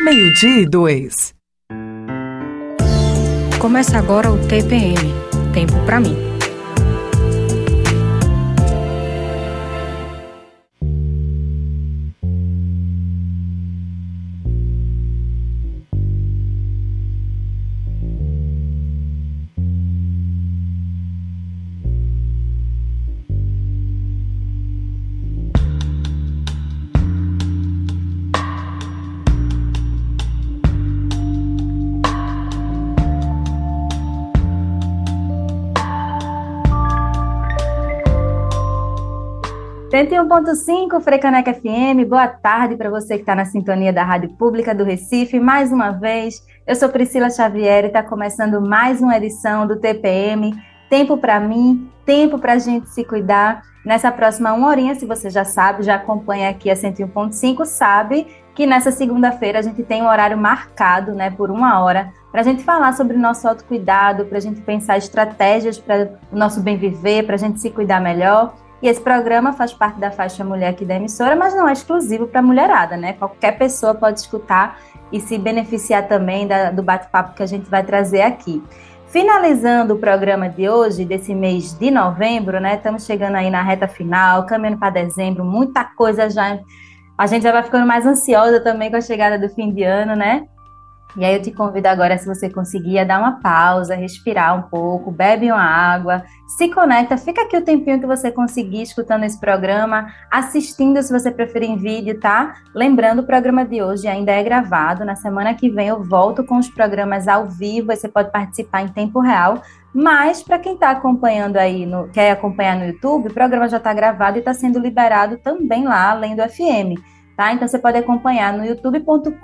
Meio-dia e dois. Começa agora o TPM Tempo para mim. Cento e um ponto cinco, Frecaneca FM. Boa tarde para você que está na sintonia da Rádio Pública do Recife. Mais uma vez, eu sou Priscila Xavier e está começando mais uma edição do TPM. Tempo para mim, tempo para a gente se cuidar. Nessa próxima uma horinha, se você já sabe, já acompanha aqui a 101.5, sabe que nessa segunda-feira a gente tem um horário marcado, né, por uma hora, para a gente falar sobre o nosso autocuidado, para a gente pensar estratégias para o nosso bem viver, para a gente se cuidar melhor. E esse programa faz parte da faixa mulher aqui da emissora, mas não é exclusivo para mulherada, né? Qualquer pessoa pode escutar e se beneficiar também da, do bate-papo que a gente vai trazer aqui. Finalizando o programa de hoje, desse mês de novembro, né? Estamos chegando aí na reta final, caminhando para dezembro, muita coisa já. A gente já vai ficando mais ansiosa também com a chegada do fim de ano, né? E aí eu te convido agora, se você conseguir, a dar uma pausa, respirar um pouco, bebe uma água, se conecta, fica aqui o tempinho que você conseguir escutando esse programa, assistindo se você preferir em vídeo, tá? Lembrando, o programa de hoje ainda é gravado, na semana que vem eu volto com os programas ao vivo, você pode participar em tempo real, mas para quem está acompanhando aí, no, quer acompanhar no YouTube, o programa já está gravado e está sendo liberado também lá, além do FM. Tá? Então você pode acompanhar no youtube.com.br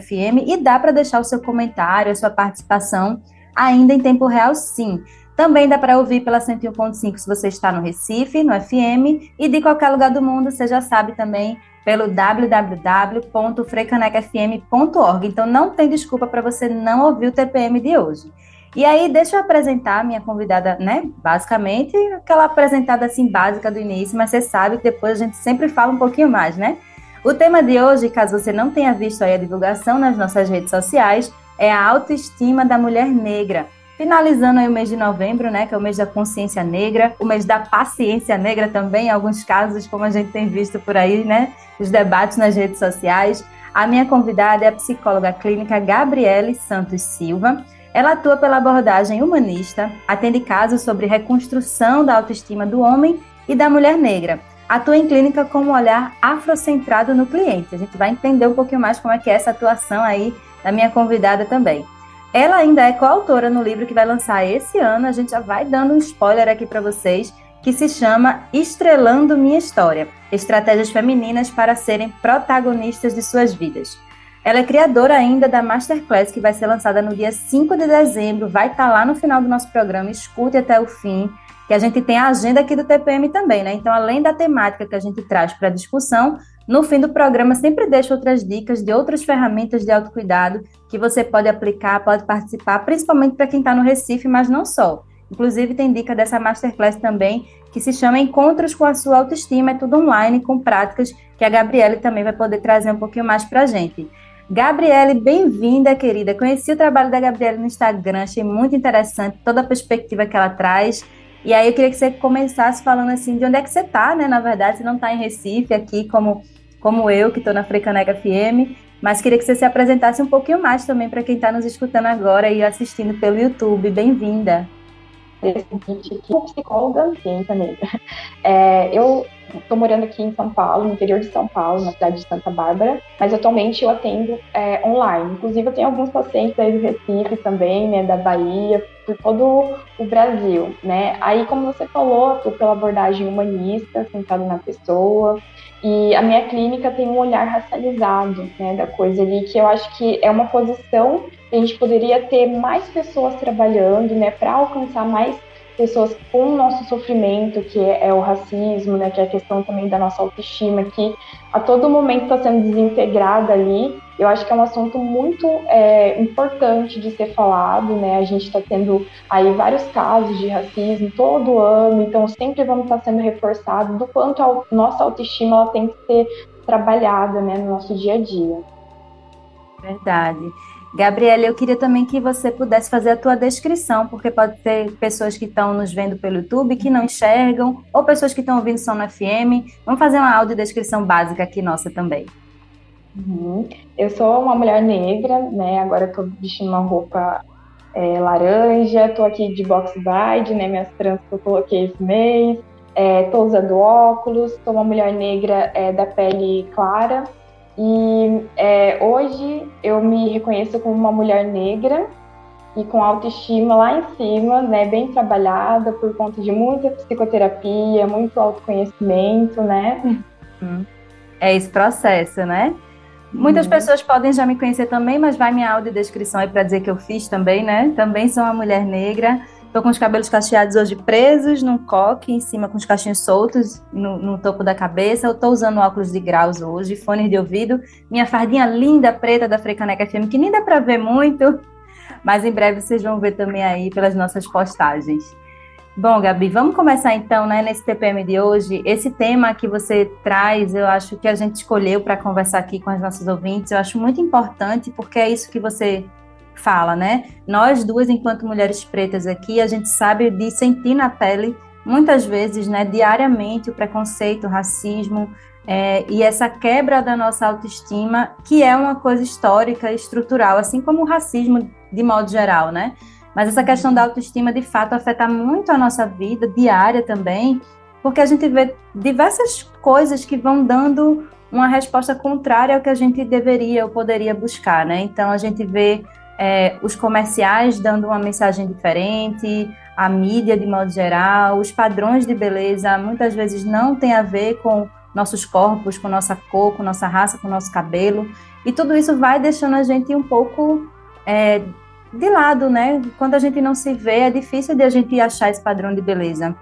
FM e dá para deixar o seu comentário, a sua participação ainda em tempo real, sim. Também dá para ouvir pela 101.5 se você está no Recife, no FM, e de qualquer lugar do mundo, você já sabe também pelo www.frecanecfm.org. Então não tem desculpa para você não ouvir o TPM de hoje. E aí, deixa eu apresentar a minha convidada, né? Basicamente, aquela apresentada assim básica do início, mas você sabe que depois a gente sempre fala um pouquinho mais, né? O tema de hoje, caso você não tenha visto aí a divulgação nas nossas redes sociais, é a autoestima da mulher negra. Finalizando aí o mês de novembro, né, que é o mês da consciência negra, o mês da paciência negra também, em alguns casos, como a gente tem visto por aí, né, os debates nas redes sociais. A minha convidada é a psicóloga clínica Gabriele Santos Silva. Ela atua pela abordagem humanista, atende casos sobre reconstrução da autoestima do homem e da mulher negra atua em clínica com um olhar afrocentrado no cliente. A gente vai entender um pouquinho mais como é que é essa atuação aí da minha convidada também. Ela ainda é coautora no livro que vai lançar esse ano, a gente já vai dando um spoiler aqui para vocês, que se chama Estrelando Minha História: Estratégias Femininas para Serem Protagonistas de Suas Vidas. Ela é criadora ainda da Masterclass, que vai ser lançada no dia 5 de dezembro, vai estar tá lá no final do nosso programa, escute até o fim que a gente tem a agenda aqui do TPM também, né? Então, além da temática que a gente traz para discussão, no fim do programa sempre deixo outras dicas de outras ferramentas de autocuidado que você pode aplicar, pode participar, principalmente para quem está no Recife, mas não só. Inclusive, tem dica dessa masterclass também, que se chama Encontros com a Sua Autoestima, é tudo online, com práticas que a Gabriele também vai poder trazer um pouquinho mais para a gente. Gabriele, bem-vinda, querida. Conheci o trabalho da Gabriele no Instagram, achei muito interessante toda a perspectiva que ela traz. E aí eu queria que você começasse falando assim de onde é que você está, né? Na verdade, você não está em Recife aqui como, como eu, que estou na Frecaneca FM, mas queria que você se apresentasse um pouquinho mais também para quem está nos escutando agora e assistindo pelo YouTube. Bem-vinda. Seguinte, aqui, psicóloga ciência negra. É, eu estou morando aqui em São Paulo, no interior de São Paulo, na cidade de Santa Bárbara, mas atualmente eu atendo é, online. Inclusive, eu tenho alguns pacientes aí do Recife também, né, da Bahia, por todo o Brasil, né? Aí, como você falou, estou pela abordagem humanista, centrada na pessoa, e a minha clínica tem um olhar racializado, né, da coisa ali, que eu acho que é uma posição que a gente poderia ter mais pessoas trabalhando, né, para alcançar mais pessoas com o nosso sofrimento, que é, é, o racismo, né, que é a questão também da nossa autoestima, que a todo momento está sendo desintegrada ali. Eu acho que é um assunto muito é, importante de ser falado, né? A gente está tendo aí vários casos de racismo todo ano, então sempre vamos estar tá sendo reforçado do quanto a nossa autoestima ela tem que ser trabalhada, né, no nosso dia a dia. Verdade. Gabriela, eu queria também que você pudesse fazer a tua descrição, porque pode ter pessoas que estão nos vendo pelo YouTube que não enxergam, ou pessoas que estão ouvindo só no FM. Vamos fazer uma audiodescrição básica aqui nossa também. Uhum. Eu sou uma mulher negra, né? Agora estou vestindo uma roupa é, laranja, estou aqui de box bride, né? Minhas tranças que eu coloquei esse mês. É, usando óculos, sou uma mulher negra é, da pele clara. E é, hoje eu me reconheço como uma mulher negra e com autoestima lá em cima, né, bem trabalhada por conta de muita psicoterapia, muito autoconhecimento, né? Uhum. É esse processo, né? Muitas uhum. pessoas podem já me conhecer também, mas vai minha audiodescrição aí para dizer que eu fiz também, né? Também sou uma mulher negra. Tô com os cabelos cacheados hoje presos num coque, em cima com os cachinhos soltos no, no topo da cabeça. Eu tô usando óculos de graus hoje, fones de ouvido, minha fardinha linda preta da Frecaneca FM, que nem dá para ver muito, mas em breve vocês vão ver também aí pelas nossas postagens. Bom, Gabi, vamos começar então, né, nesse TPM de hoje. Esse tema que você traz, eu acho que a gente escolheu para conversar aqui com as nossas ouvintes, eu acho muito importante, porque é isso que você fala, né? Nós duas, enquanto mulheres pretas aqui, a gente sabe de sentir na pele, muitas vezes, né, diariamente, o preconceito, o racismo, é, e essa quebra da nossa autoestima, que é uma coisa histórica estrutural, assim como o racismo de modo geral, né? Mas essa questão da autoestima, de fato, afeta muito a nossa vida diária também, porque a gente vê diversas coisas que vão dando uma resposta contrária ao que a gente deveria ou poderia buscar, né? Então a gente vê é, os comerciais dando uma mensagem diferente, a mídia de modo geral, os padrões de beleza muitas vezes não tem a ver com nossos corpos, com nossa cor, com nossa raça, com nosso cabelo, e tudo isso vai deixando a gente um pouco é, de lado, né? Quando a gente não se vê, é difícil de a gente achar esse padrão de beleza.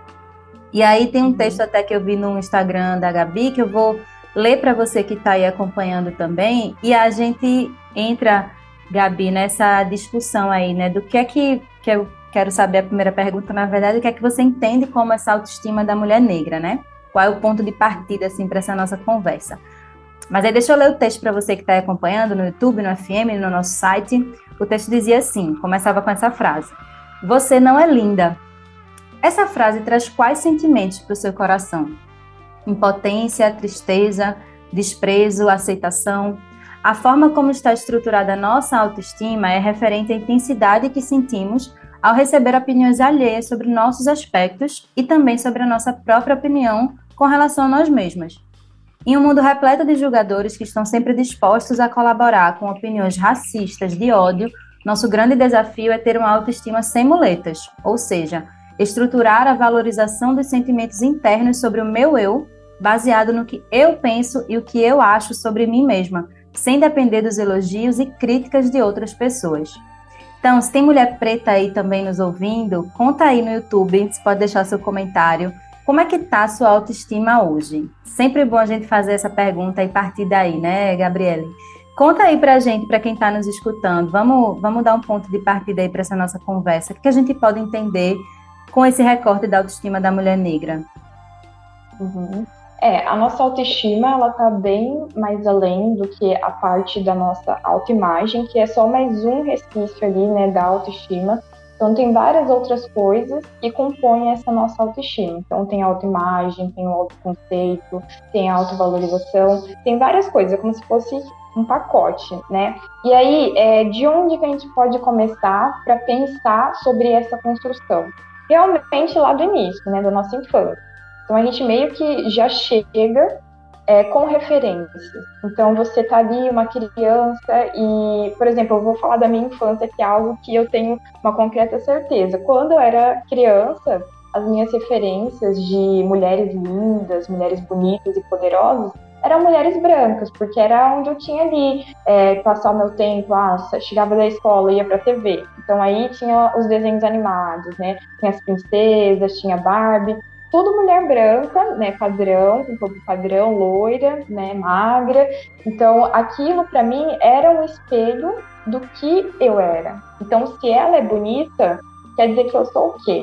E aí tem um uhum. texto até que eu vi no Instagram da Gabi que eu vou ler para você que está aí acompanhando também, e a gente entra, Gabi, nessa discussão aí, né? Do que é que, que eu quero saber a primeira pergunta, na verdade, o que é que você entende como essa autoestima da mulher negra, né? Qual é o ponto de partida assim para essa nossa conversa? Mas aí deixa eu ler o texto para você que está acompanhando no YouTube, no FM, no nosso site. O texto dizia assim, começava com essa frase: Você não é linda. Essa frase traz quais sentimentos para o seu coração? Impotência, tristeza, desprezo, aceitação. A forma como está estruturada a nossa autoestima é referente à intensidade que sentimos ao receber opiniões alheias sobre nossos aspectos e também sobre a nossa própria opinião com relação a nós mesmas. Em um mundo repleto de julgadores que estão sempre dispostos a colaborar com opiniões racistas de ódio, nosso grande desafio é ter uma autoestima sem muletas, ou seja, estruturar a valorização dos sentimentos internos sobre o meu eu, baseado no que eu penso e o que eu acho sobre mim mesma, sem depender dos elogios e críticas de outras pessoas. Então, se tem mulher preta aí também nos ouvindo, conta aí no YouTube, você pode deixar seu comentário como é que está a sua autoestima hoje? Sempre bom a gente fazer essa pergunta e partir daí, né, Gabriele? Conta aí pra gente, para quem está nos escutando, vamos, vamos dar um ponto de partida aí para essa nossa conversa. O que a gente pode entender com esse recorte da autoestima da mulher negra? Uhum. É, a nossa autoestima, ela tá bem mais além do que a parte da nossa autoimagem, que é só mais um resquício ali, né, da autoestima. Então, tem várias outras coisas que compõem essa nossa autoestima. Então, tem autoimagem, tem o autoconceito, tem a autovalorização, tem várias coisas, é como se fosse um pacote, né? E aí, é, de onde que a gente pode começar para pensar sobre essa construção? Realmente lá do início, né, da nossa infância. Então, a gente meio que já chega é, com referências. Então, você tá ali, uma criança, e, por exemplo, eu vou falar da minha infância, que é algo que eu tenho uma concreta certeza. Quando eu era criança, as minhas referências de mulheres lindas, mulheres bonitas e poderosas eram mulheres brancas, porque era onde eu tinha ali é, passar o meu tempo, ah, chegava da escola, ia pra TV. Então aí tinha os desenhos animados, né? Tinha as princesas, tinha Barbie tudo mulher branca, né, padrão, com corpo padrão, loira, né, magra. Então, aquilo para mim era um espelho do que eu era. Então, se ela é bonita, quer dizer que eu sou o quê?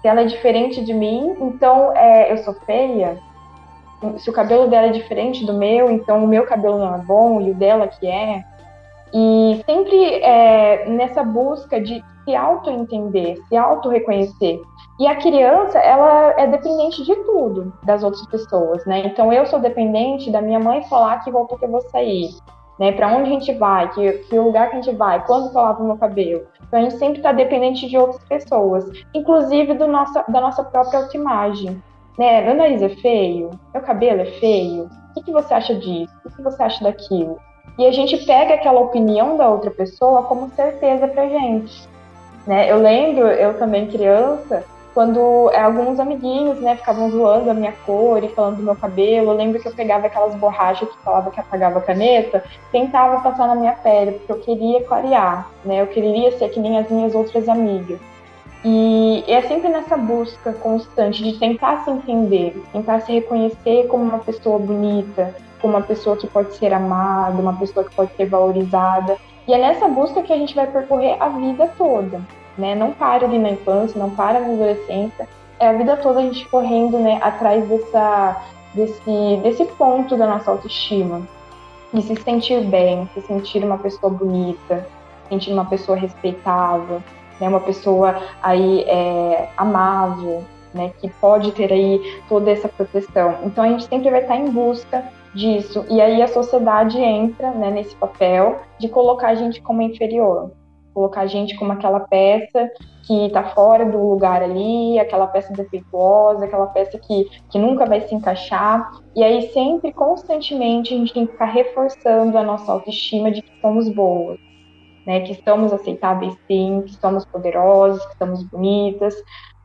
Se ela é diferente de mim, então é, eu sou feia. Se o cabelo dela é diferente do meu, então o meu cabelo não é bom e o dela que é. E sempre é, nessa busca de se auto-entender, se auto-reconhecer. E a criança, ela é dependente de tudo das outras pessoas, né? Então eu sou dependente da minha mãe falar que voltou que eu vou sair, né? Para onde a gente vai, que, que lugar que a gente vai, quando que eu lavo meu cabelo. Então a gente sempre está dependente de outras pessoas, inclusive do nossa, da nossa própria autoimagem. Né? Meu nariz é feio, meu cabelo é feio. O que, que você acha disso? O que, você acha daquilo? E a gente pega aquela opinião da outra pessoa como certeza pra gente. Né? Eu lembro, eu também criança, quando é, alguns amiguinhos, né, ficavam zoando a minha cor e falando do meu cabelo, eu lembro que eu pegava aquelas borrachas que falava que apagava a caneta, tentava passar na minha pele, porque eu queria clarear, né, eu queria ser que nem as minhas outras amigas. E é sempre nessa busca constante de tentar se entender, tentar se reconhecer como uma pessoa bonita, como uma pessoa que pode ser amada, uma pessoa que pode ser valorizada. E é nessa busca que a gente vai percorrer a vida toda né? Não para ali na infância, não para na adolescência. É a vida toda a gente correndo, né, atrás dessa, desse, desse ponto da nossa autoestima. De se sentir bem, se sentir uma pessoa bonita, se sentir uma pessoa respeitável, né? Uma pessoa aí é, amável, né? Que pode ter aí toda essa proteção. Então a gente sempre vai estar em busca disso. E aí a sociedade entra né, nesse papel de colocar a gente como inferior colocar a gente como aquela peça que está fora do lugar ali, aquela peça defeituosa, aquela peça que, que nunca vai se encaixar. E aí, sempre, constantemente, a gente tem que ficar reforçando a nossa autoestima de que somos boas, né? Que estamos aceitáveis sim, que somos poderosas, que estamos bonitas.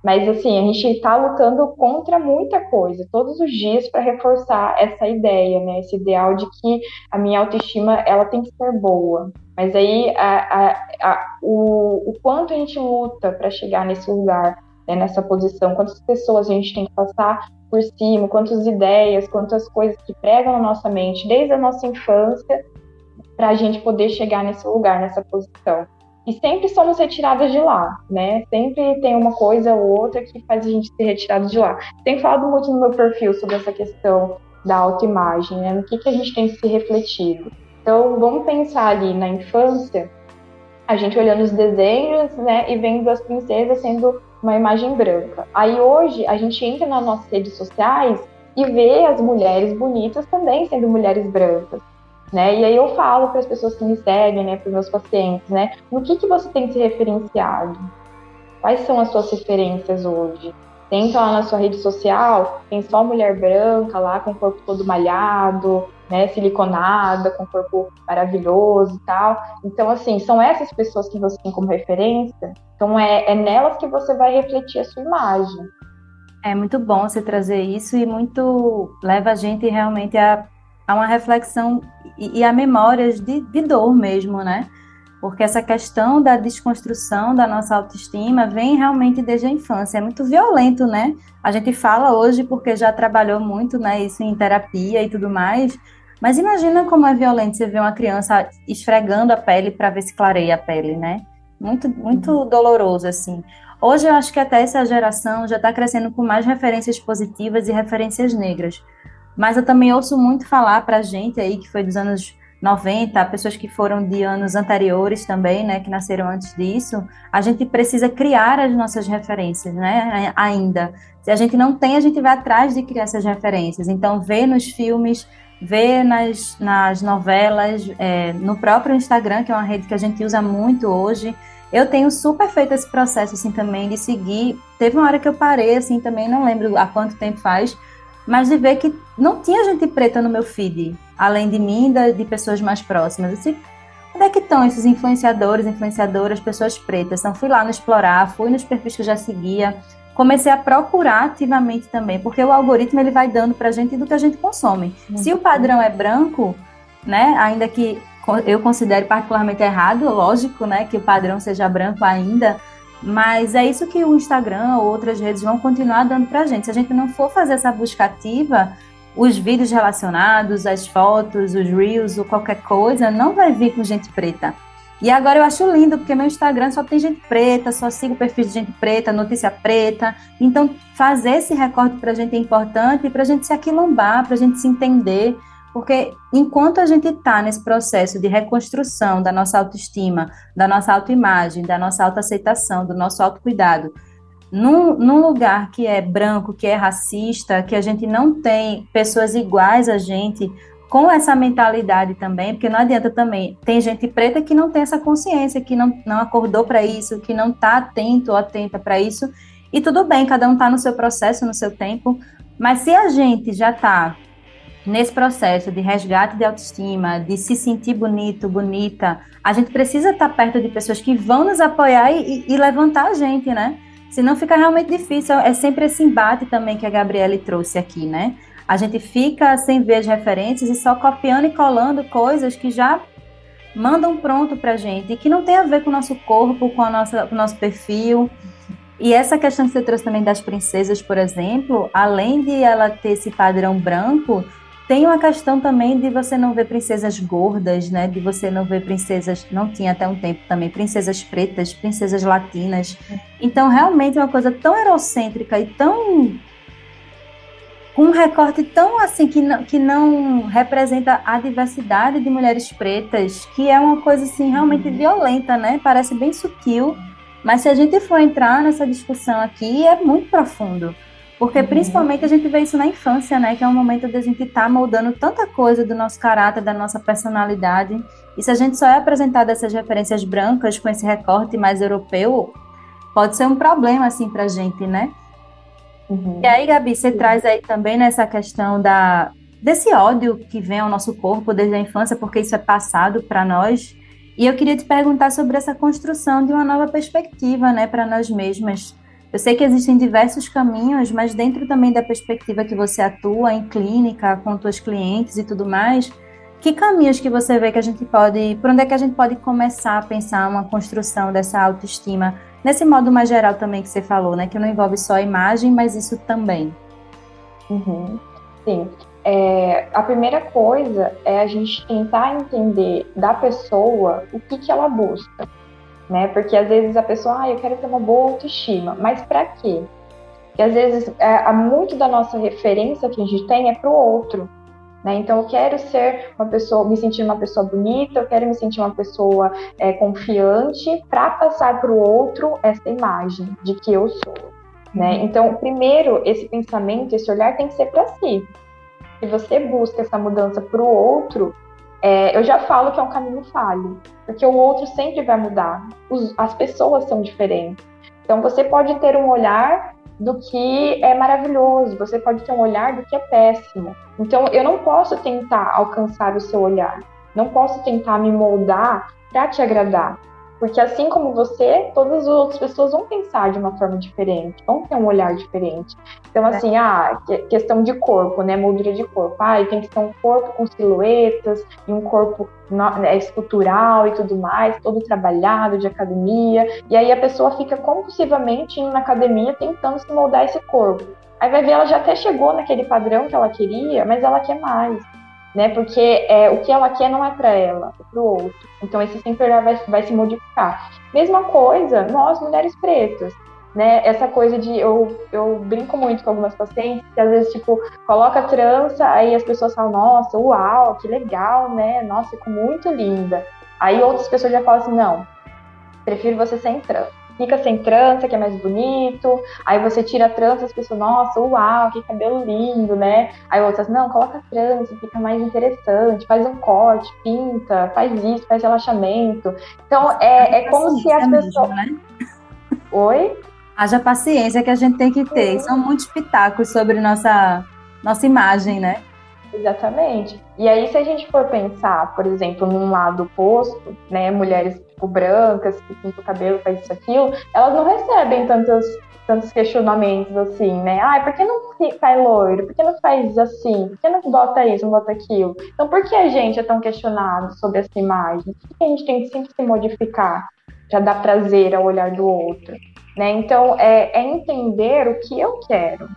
Mas, assim, a gente está lutando contra muita coisa, todos os dias, para reforçar essa ideia, né? Esse ideal de que a minha autoestima, ela tem que ser boa. Mas aí, a, a, a, o, o quanto a gente luta para chegar nesse lugar, né, nessa posição, quantas pessoas a gente tem que passar por cima, quantas ideias, quantas coisas que pregam na nossa mente desde a nossa infância, para a gente poder chegar nesse lugar, nessa posição. E sempre somos retiradas de lá, né? Sempre tem uma coisa ou outra que faz a gente ser retirado de lá. Tenho falado muito no meu perfil sobre essa questão da autoimagem, né? No que, que a gente tem se refletido. Então, vamos pensar ali na infância, a gente olhando os desenhos, né, e vendo as princesas sendo uma imagem branca. Aí hoje a gente entra nas nossas redes sociais e vê as mulheres bonitas também sendo mulheres brancas. Né? E aí eu falo para as pessoas que me seguem, né, para os meus pacientes, né, no que, que você tem se referenciado? Quais são as suas referências hoje? Entra lá na sua rede social, tem só mulher branca lá com o corpo todo malhado, né, siliconada, com um corpo maravilhoso e tal. Então, assim, são essas pessoas que você tem como referência. Então, é, é nelas que você vai refletir a sua imagem. É muito bom você trazer isso e muito leva a gente realmente a, a uma reflexão e, e a memórias de, de dor mesmo, né? Porque essa questão da desconstrução da nossa autoestima vem realmente desde a infância. É muito violento, né? A gente fala hoje porque já trabalhou muito, né, isso em terapia e tudo mais, mas imagina como é violento você ver uma criança esfregando a pele para ver se clareia a pele, né? Muito, muito uhum. doloroso, assim. Hoje eu acho que até essa geração já está crescendo com mais referências positivas e referências negras. Mas eu também ouço muito falar para gente aí, que foi dos anos 90, pessoas que foram de anos anteriores também, né, que nasceram antes disso, a gente precisa criar as nossas referências, né, ainda. Se a gente não tem, a gente vai atrás de criar essas referências. Então, ver nos filmes vê nas, nas novelas, é, no próprio Instagram, que é uma rede que a gente usa muito hoje. Eu tenho super feito esse processo, assim, também, de seguir. Teve uma hora que eu parei, assim, também, não lembro há quanto tempo faz, mas de ver que não tinha gente preta no meu feed, além de mim e de pessoas mais próximas. Assim, onde é que estão esses influenciadores, influenciadoras, pessoas pretas? Então, fui lá no explorar, fui nos perfis que eu já seguia, comecei a procurar ativamente também, porque o algoritmo ele vai dando para a gente do que a gente consome. Uhum. Se o padrão é branco, né, ainda que eu considere particularmente errado, lógico, né, que o padrão seja branco ainda, mas é isso que o Instagram ou outras redes vão continuar dando para a gente. Se a gente não for fazer essa busca ativa, os vídeos relacionados, as fotos, os reels ou qualquer coisa, não vai vir com gente preta. E agora eu acho lindo, porque meu Instagram só tem gente preta, só sigo perfil de gente preta, notícia preta. Então, fazer esse recorte para a gente é importante para a gente se aquilombar, para a gente se entender. Porque enquanto a gente está nesse processo de reconstrução da nossa autoestima, da nossa autoimagem, da nossa autoaceitação, do nosso autocuidado, num, num lugar que é branco, que é racista, que a gente não tem pessoas iguais a gente, com essa mentalidade também, porque não adianta também. Tem gente preta que não tem essa consciência, que não, não acordou para isso, que não está atento ou atenta para isso. E tudo bem, cada um está no seu processo, no seu tempo. Mas se a gente já está nesse processo de resgate de autoestima, de se sentir bonito, bonita, a gente precisa estar perto de pessoas que vão nos apoiar e, e levantar a gente, né? Senão fica realmente difícil. É sempre esse embate também que a Gabriele trouxe aqui, né? A gente fica sem ver as referências e só copiando e colando coisas que já mandam pronto para gente e que não tem a ver com o nosso corpo, com, a nossa, com o nosso perfil. E essa questão que você trouxe também das princesas, por exemplo, além de ela ter esse padrão branco, tem uma questão também de você não ver princesas gordas, né? De você não ver princesas, não tinha até um tempo também, princesas pretas, princesas latinas. Então, realmente é uma coisa tão eurocêntrica e tão com um recorte tão assim que não, que não representa a diversidade de mulheres pretas, que é uma coisa assim realmente uhum. violenta, né? Parece bem sutil, mas se a gente for entrar nessa discussão aqui, é muito profundo. Porque uhum. principalmente a gente vê isso na infância, né? Que é um momento de a gente estar tá moldando tanta coisa do nosso caráter, da nossa personalidade. E se a gente só é apresentado essas referências brancas com esse recorte mais europeu, pode ser um problema assim pra gente, né? Uhum. E aí, Gabi, você traz aí também nessa questão da, desse ódio que vem ao nosso corpo desde a infância, porque isso é passado para nós. E eu queria te perguntar sobre essa construção de uma nova perspectiva, né, para nós mesmas. Eu sei que existem diversos caminhos, mas dentro também da perspectiva que você atua em clínica, com seus clientes e tudo mais, que caminhos que você vê que a gente pode, por onde é que a gente pode começar a pensar uma construção dessa autoestima nesse modo mais geral também que você falou, né? Que não envolve só a imagem, mas isso também. Uhum. Sim. É, a primeira coisa é a gente tentar entender da pessoa o que, que ela busca, né? Porque às vezes a pessoa, ah, eu quero ter uma boa autoestima, mas para quê? Porque às vezes é, muito da nossa referência que a gente tem é para o outro. Né? Então, eu quero ser uma pessoa, me sentir uma pessoa bonita, eu quero me sentir uma pessoa é, confiante para passar para o outro essa imagem de que eu sou. Né? Uhum. Então, primeiro, esse pensamento, esse olhar tem que ser para si. Se você busca essa mudança para o outro, é, eu já falo que é um caminho falho, porque o outro sempre vai mudar. Os, as pessoas são diferentes. Então, você pode ter um olhar do que é maravilhoso, você pode ter um olhar do que é péssimo. Então, eu não posso tentar alcançar o seu olhar, não posso tentar me moldar para te agradar. Porque assim como você, todas as outras pessoas vão pensar de uma forma diferente, vão ter um olhar diferente. Então, assim, ah, questão de corpo, né? Moldura de corpo. Ah, tem que ter um corpo com silhuetas e um corpo né, escultural e tudo mais, todo trabalhado de academia. E aí a pessoa fica compulsivamente indo na academia tentando se moldar esse corpo. Aí vai ver, ela já até chegou naquele padrão que ela queria, mas ela quer mais né? Porque é, o que ela quer não é para ela, é para o outro. Então esse sempre vai, vai se modificar. Mesma coisa, nós mulheres pretas, né? Essa coisa de eu, eu brinco muito com algumas pacientes que às vezes tipo coloca trança, aí as pessoas falam nossa, uau, que legal, né? Nossa, ficou muito linda. Aí outras pessoas já falam assim não, prefiro você sem trança fica sem trança, que é mais bonito. Aí você tira a trança, as pessoas, nossa, uau, que cabelo lindo, né? Aí outras, não, coloca trança, fica mais interessante, faz um corte, pinta, faz isso, faz relaxamento. Então, é, é como se as pessoas. Né? Oi? Haja paciência que a gente tem que ter. São muitos pitacos sobre nossa, nossa imagem, né? Exatamente. E aí, se a gente for pensar, por exemplo, num lado oposto, né, mulheres tipo, brancas que pintam o cabelo, faz isso, aquilo, elas não recebem tantos, tantos questionamentos assim, né? Ah, por que não faz loiro? Por que não faz assim? Por que não bota isso, não bota aquilo? Então, por que a gente é tão questionado sobre essa imagem? Por que a gente tem que sempre se modificar para dar prazer ao olhar do outro? Né? Então, é, é entender o que eu quero,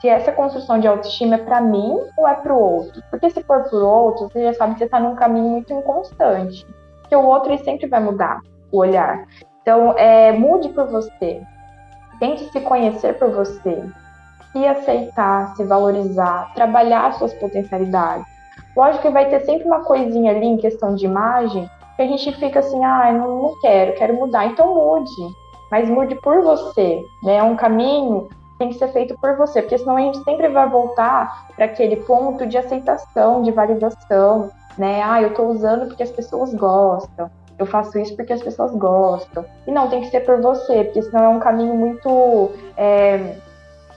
se essa construção de autoestima é para mim ou é para o outro. Porque se for para o outro, você já sabe que você está num caminho muito inconstante. Porque o outro sempre vai mudar o olhar. Então, é, mude por você. Tente se conhecer por você. Se aceitar, se valorizar, trabalhar suas potencialidades. Lógico que vai ter sempre uma coisinha ali em questão de imagem que a gente fica assim, ah, não, não quero, quero mudar. Então mude, mas mude por você, né? É um caminho tem que ser feito por você, porque senão a gente sempre vai voltar para aquele ponto de aceitação, de validação, né? Ah, eu estou usando porque as pessoas gostam. Eu faço isso porque as pessoas gostam. E não, tem que ser por você, porque senão é um caminho muito é,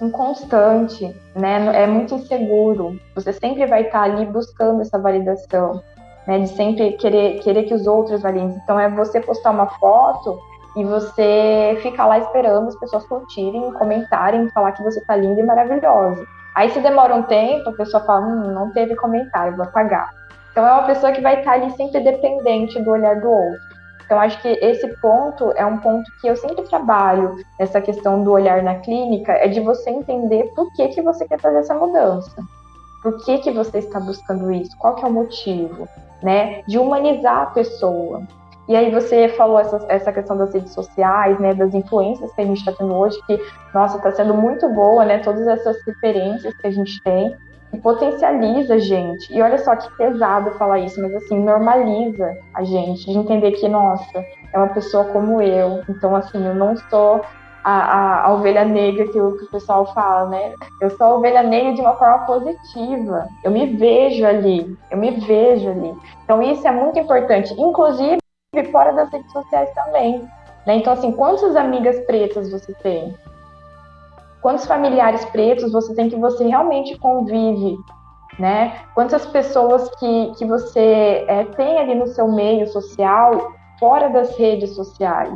inconstante, né? É muito inseguro. Você sempre vai estar ali buscando essa validação, né? De sempre querer, querer que os outros validem. Então é você postar uma foto e você ficar lá esperando as pessoas curtirem, comentarem, falar que você tá linda e maravilhosa. Aí se demora um tempo, a pessoa fala, hum, não teve comentário, vou apagar. Então é uma pessoa que vai estar ali sempre dependente do olhar do outro. Então acho que esse ponto é um ponto que eu sempre trabalho essa questão do olhar na clínica, é de você entender por que que você quer fazer essa mudança. Por que que você está buscando isso? Qual que é o motivo, né? De humanizar a pessoa. E aí você falou essa, essa questão das redes sociais, né, das influências que a gente está tendo hoje, que, nossa, está sendo muito boa, né, todas essas referências que a gente tem, e potencializa a gente. E olha só que pesado falar isso, mas assim, normaliza a gente, de entender que, nossa, é uma pessoa como eu, então assim, eu não sou a, a, a, ovelha negra que o, que o pessoal fala, né? Eu sou a ovelha negra de uma forma positiva. Eu me vejo ali, eu me vejo ali. Então isso é muito importante, inclusive fora das redes sociais também. Né? Então, assim, quantas amigas pretas você tem? Quantos familiares pretos você tem que você realmente convive, né? Quantas pessoas que, que você é, tem ali no seu meio social, fora das redes sociais,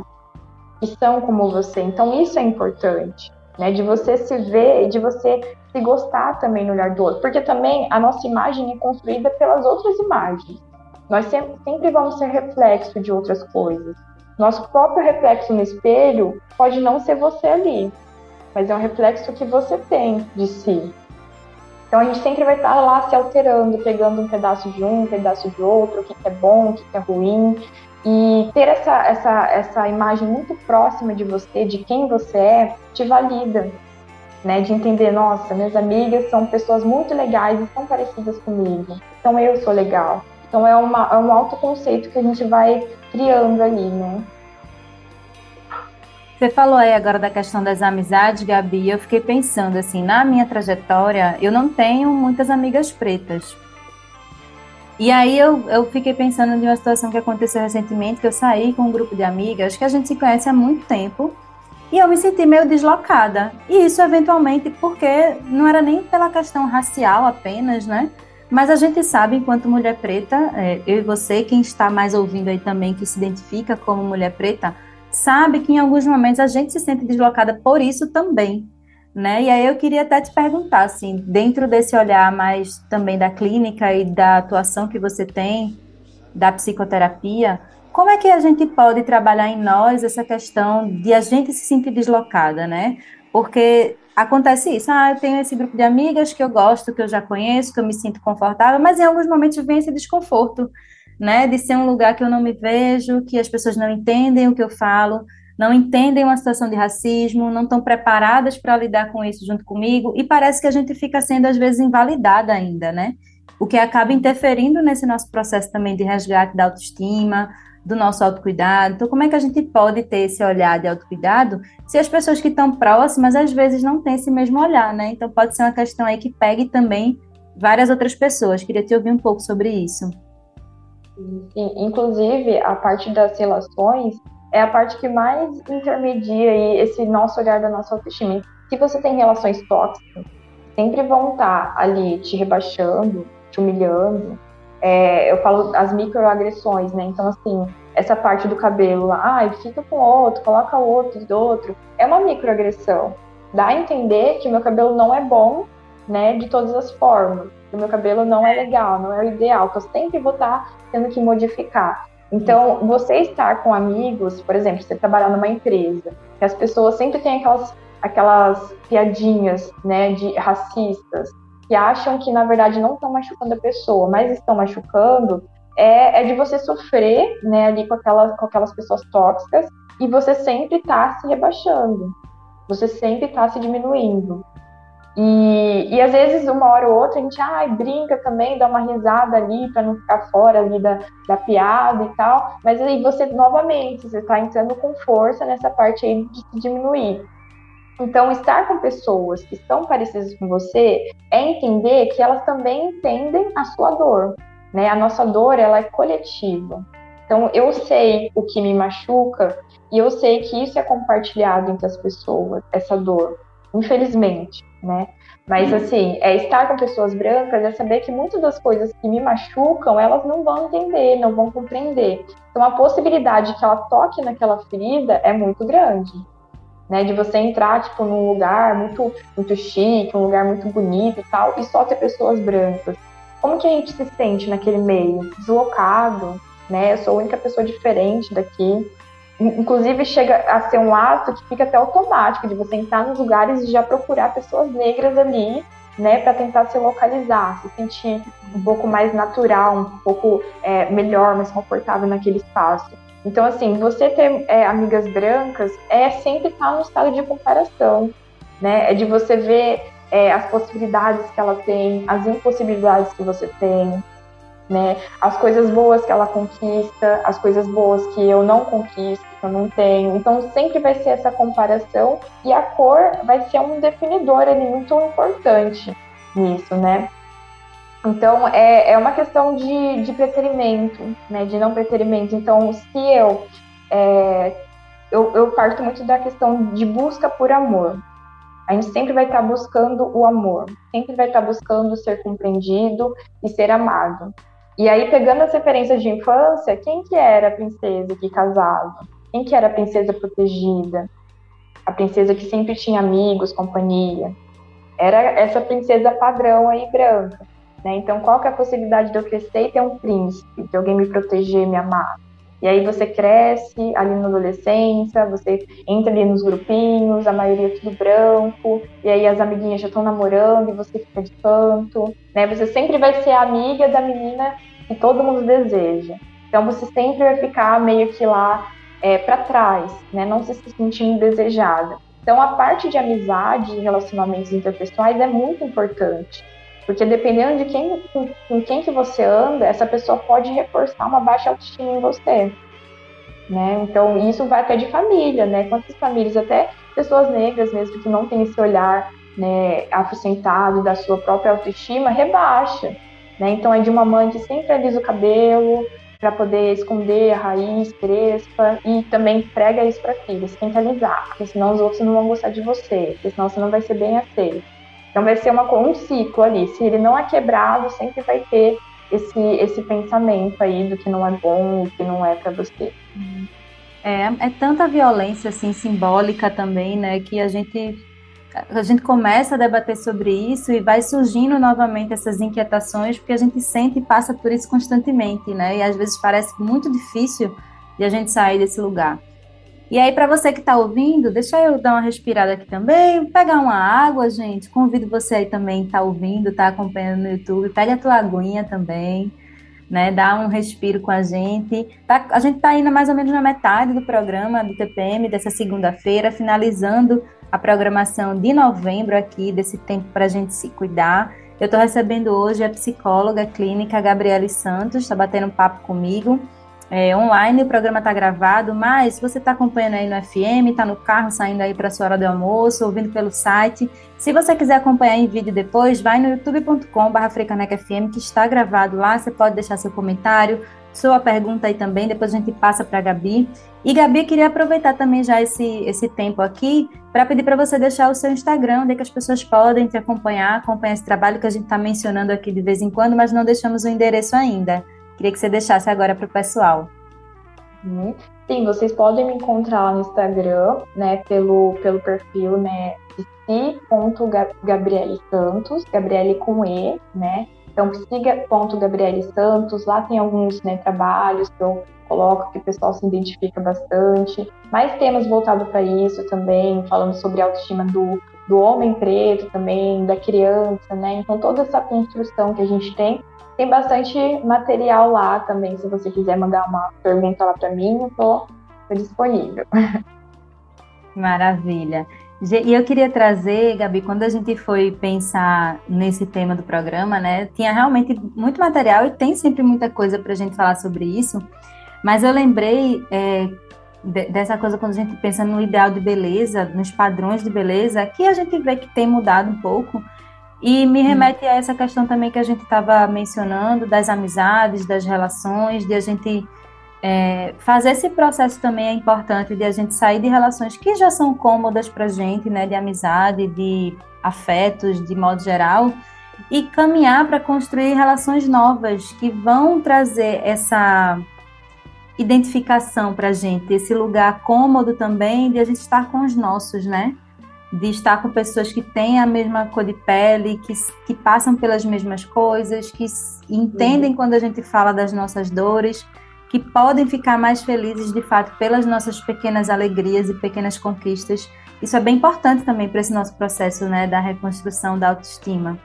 que são como você. Então, isso é importante, né? De você se ver e de você se gostar também no olhar do outro. Porque também a nossa imagem é construída pelas outras imagens. Nós sempre, vamos ser reflexo de outras coisas. Nosso próprio reflexo no espelho pode não ser você ali, mas é um reflexo que você tem de si. Então a gente sempre vai estar lá se alterando, pegando um pedaço de um, um pedaço de outro, o que, é bom, o que, é ruim. E ter essa, essa, essa imagem muito próxima de você, de quem você é, te valida. Né, de entender, nossa, minhas amigas são pessoas muito legais e são parecidas comigo. Então eu sou legal. Então é, uma, é um autoconceito que a gente vai criando ali, né? Você falou aí agora da questão das amizades, Gabi, eu fiquei pensando assim, na minha trajetória, eu não tenho muitas amigas pretas. E aí eu, eu fiquei pensando de uma situação que aconteceu recentemente, que eu saí com um grupo de amigas que a gente se conhece há muito tempo, e eu me senti meio deslocada. E isso eventualmente porque não era nem pela questão racial apenas, né? Mas a gente sabe, enquanto mulher preta, é, eu e você, quem está mais ouvindo aí também, que se identifica como mulher preta, sabe que em alguns momentos a gente se sente deslocada por isso também, né? E aí eu queria até te perguntar, assim, dentro desse olhar mais também da clínica e da atuação que você tem, da psicoterapia, como é que a gente pode trabalhar em nós essa questão de a gente se sentir deslocada, né? Porque acontece isso, ah, eu tenho esse grupo de amigas que eu gosto, que eu já conheço, que eu me sinto confortável, mas em alguns momentos vem esse desconforto né? De ser um lugar que eu não me vejo, que as pessoas não entendem o que eu falo, não entendem uma situação de racismo, não estão preparadas para lidar com isso junto comigo, e parece que a gente fica sendo, às vezes, invalidada ainda, né? O que acaba interferindo nesse nosso processo também de resgate da autoestima, do nosso autocuidado. Então, como é que a gente pode ter esse olhar de autocuidado se as pessoas que estão próximas, às vezes, não têm esse mesmo olhar, né? Então, pode ser uma questão aí que pegue também várias outras pessoas. Queria te ouvir um pouco sobre isso. Sim, inclusive, a parte das relações é a parte que mais intermedia esse nosso olhar da nossa autoestima. Se você tem relações tóxicas, sempre vão estar ali te rebaixando, te humilhando. É, eu falo as microagressões, né? Então, assim, essa parte do cabelo ah, fica com outro, coloca outro do outro, é uma microagressão. Dá a entender que meu cabelo não é bom, né, de todas as formas o meu cabelo não é legal, não é o ideal, que eu sempre vou estar tendo que modificar. Então, você estar com amigos, por exemplo, você trabalhar numa empresa, que as pessoas sempre têm aquelas, aquelas piadinhas, né, de racistas, que acham que na verdade não estão machucando a pessoa, mas estão machucando, é, é de você sofrer, né, ali com, aquela, com aquelas pessoas tóxicas e você sempre tá se rebaixando, você sempre tá se diminuindo. E, e às vezes, uma hora ou outra, a gente ai, brinca também, dá uma risada ali para não ficar fora ali da, da piada e tal. Mas aí você, novamente, você está entrando com força nessa parte aí de se diminuir. Então, estar com pessoas que estão parecidas com você é entender que elas também entendem a sua dor. Né? A nossa dor ela é coletiva. Então, eu sei o que me machuca e eu sei que isso é compartilhado entre as pessoas, essa dor, infelizmente né? Mas assim, é estar com pessoas brancas é saber que muitas das coisas que me machucam, elas não vão entender, não vão compreender. Então a possibilidade que ela toque naquela ferida é muito grande. Né, de você entrar tipo num lugar muito muito chique, um lugar muito bonito e tal, e só ter pessoas brancas. Como que a gente se sente naquele meio? Deslocado, né? Eu sou a única pessoa diferente daqui. Inclusive, chega a ser um ato que fica até automático, de você entrar nos lugares e já procurar pessoas negras ali, né, para tentar se localizar, se sentir um pouco mais natural, um pouco é, melhor, mais confortável naquele espaço. Então, assim, você ter é, amigas brancas é sempre estar no estado de comparação, né? É de você ver é, as possibilidades que ela tem, as impossibilidades que você tem, né? As coisas boas que ela conquista, as coisas boas que eu não conquisto, que eu não tenho. Então sempre vai ser essa comparação e a cor vai ser um definidor ali muito importante nisso, né? Então é, é uma questão de, de preterimento, né? De não preterimento. Então se eu, é, eu eu parto muito da questão de busca por amor. A gente sempre vai estar buscando o amor, sempre vai estar buscando ser compreendido e ser amado. E aí, pegando as referências de infância, quem que era a princesa que casava? Quem que era a princesa protegida? A princesa que sempre tinha amigos, companhia. Era essa princesa padrão aí branca. Né? Então, qual que é a possibilidade de eu crescer e ter um príncipe, de alguém me proteger, me amar? E aí você cresce ali na adolescência, você entra ali nos grupinhos, a maioria é tudo branco, e aí as amiguinhas já estão namorando e você fica de canto, né? Você sempre vai ser a amiga da menina que todo mundo deseja. Então você sempre vai ficar meio que lá é, para trás, né? Não se sentindo desejada. Então a parte de amizade e relacionamentos interpessoais é muito importante, porque dependendo de quem com, com quem que você anda, essa pessoa pode reforçar uma baixa autoestima em você. Né? Então, isso vai até de família, né? Quantas famílias, até pessoas negras mesmo, que não têm esse olhar né, afrocentado da sua própria autoestima, rebaixa. Né? Então é de uma mãe que sempre alisa o cabelo para poder esconder a raiz crespa e também prega isso para filha. Você tem que alisar, porque senão os outros não vão gostar de você, porque senão você não vai ser bem aceito. Então vai ser uma, um ciclo ali. Se ele não é quebrado, sempre vai ter esse, esse pensamento aí do que não é bom, do que não é para você. É, é tanta violência assim simbólica também, né, que a gente a gente começa a debater sobre isso e vai surgindo novamente essas inquietações, porque a gente sente e passa por isso constantemente, né? E às vezes parece muito difícil de a gente sair desse lugar. E aí, para você que está ouvindo, deixa eu dar uma respirada aqui também, pegar uma água, gente. Convido você aí também está ouvindo, está acompanhando no YouTube, pega a tua aguinha também, né? Dá um respiro com a gente. Tá, a gente está indo mais ou menos na metade do programa do TPM dessa segunda-feira, finalizando a programação de novembro aqui, desse tempo para a gente se cuidar. Eu estou recebendo hoje a psicóloga clínica Gabriele Santos, está batendo um papo comigo. É, online, o programa está gravado, mas se você está acompanhando aí no FM, está no carro saindo aí para a sua hora do almoço, ouvindo pelo site. Se você quiser acompanhar em vídeo depois, vai no youtube.com.br que está gravado lá. Você pode deixar seu comentário, sua pergunta aí também, depois a gente passa para a Gabi. E Gabi, queria aproveitar também já esse, esse tempo aqui para pedir para você deixar o seu Instagram, onde é que as pessoas podem te acompanhar, acompanhar esse trabalho que a gente está mencionando aqui de vez em quando, mas não deixamos o endereço ainda. Queria que você deixasse agora para o pessoal. Uhum. Sim, vocês podem me encontrar lá no Instagram, né, pelo, pelo perfil, né, si.gabriele Santos, Gabriele com E, né, então siga.gabriele Santos, lá tem alguns, né, trabalhos que eu coloco que o pessoal se identifica bastante. Mais temas voltados para isso também, falando sobre a autoestima do, do homem preto também, da criança, né? Então toda essa construção que a gente tem, tem bastante material lá também. Se você quiser mandar uma pergunta lá para mim, eu tô disponível. Maravilha. E eu queria trazer, Gabi, quando a gente foi pensar nesse tema do programa, né, tinha realmente muito material e tem sempre muita coisa para a gente falar sobre isso, mas eu lembrei é, dessa coisa quando a gente pensa no ideal de beleza, nos padrões de beleza, que a gente vê que tem mudado um pouco, e me remete a essa questão também que a gente estava mencionando, das amizades, das relações, de a gente é, fazer esse processo também é importante de a gente sair de relações que já são cômodas para gente, né, de amizade, de afetos, de modo geral, e caminhar para construir relações novas que vão trazer essa identificação para a gente, esse lugar cômodo também de a gente estar com os nossos, né? De estar com pessoas que têm a mesma cor de pele, que, que passam pelas mesmas coisas, que entendem uhum. quando a gente fala das nossas dores que podem ficar mais felizes de fato pelas nossas pequenas alegrias e pequenas conquistas. Isso é bem importante também para esse nosso processo, né, da reconstrução da autoestima.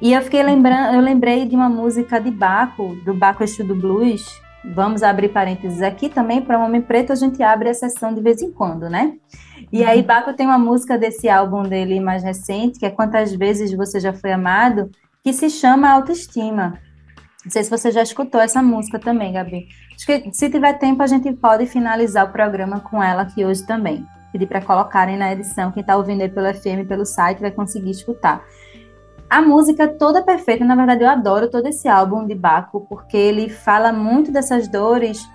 E eu fiquei lembrando, eu lembrei de uma música de Baco, do Baco Exu do Blues. Vamos abrir parênteses aqui também, para o Homem Preto a gente abre a sessão de vez em quando, né? E aí Baco tem uma música desse álbum dele mais recente, que é Quantas Vezes Você Já Foi Amado, que se chama Autoestima. Não sei se você já escutou essa música também, Gabi. Acho que se tiver tempo, a gente pode finalizar o programa com ela aqui hoje também. Pedir para colocarem na edição. Quem está ouvindo aí pelo FM, pelo site, vai conseguir escutar. A música toda perfeita, na verdade, eu adoro todo esse álbum de Baco, porque ele fala muito dessas dores,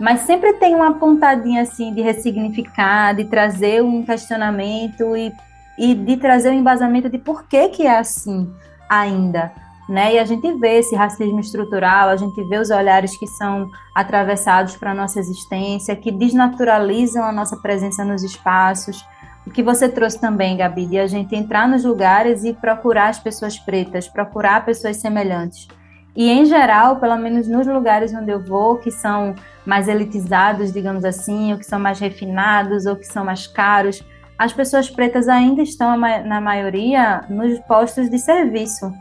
mas sempre tem uma pontadinha assim de ressignificar, de trazer um questionamento e, e de trazer um embasamento de por que, que é assim ainda né? E a gente vê esse racismo estrutural, a gente vê os olhares que são atravessados para a nossa existência, que desnaturalizam a nossa presença nos espaços. O que você trouxe também, Gabi, de a gente entrar nos lugares e procurar as pessoas pretas, procurar pessoas semelhantes. E, em geral, pelo menos nos lugares onde eu vou, que são mais elitizados, digamos assim, ou que são mais refinados, ou que são mais caros, as pessoas pretas ainda estão, na maioria, nos postos de serviço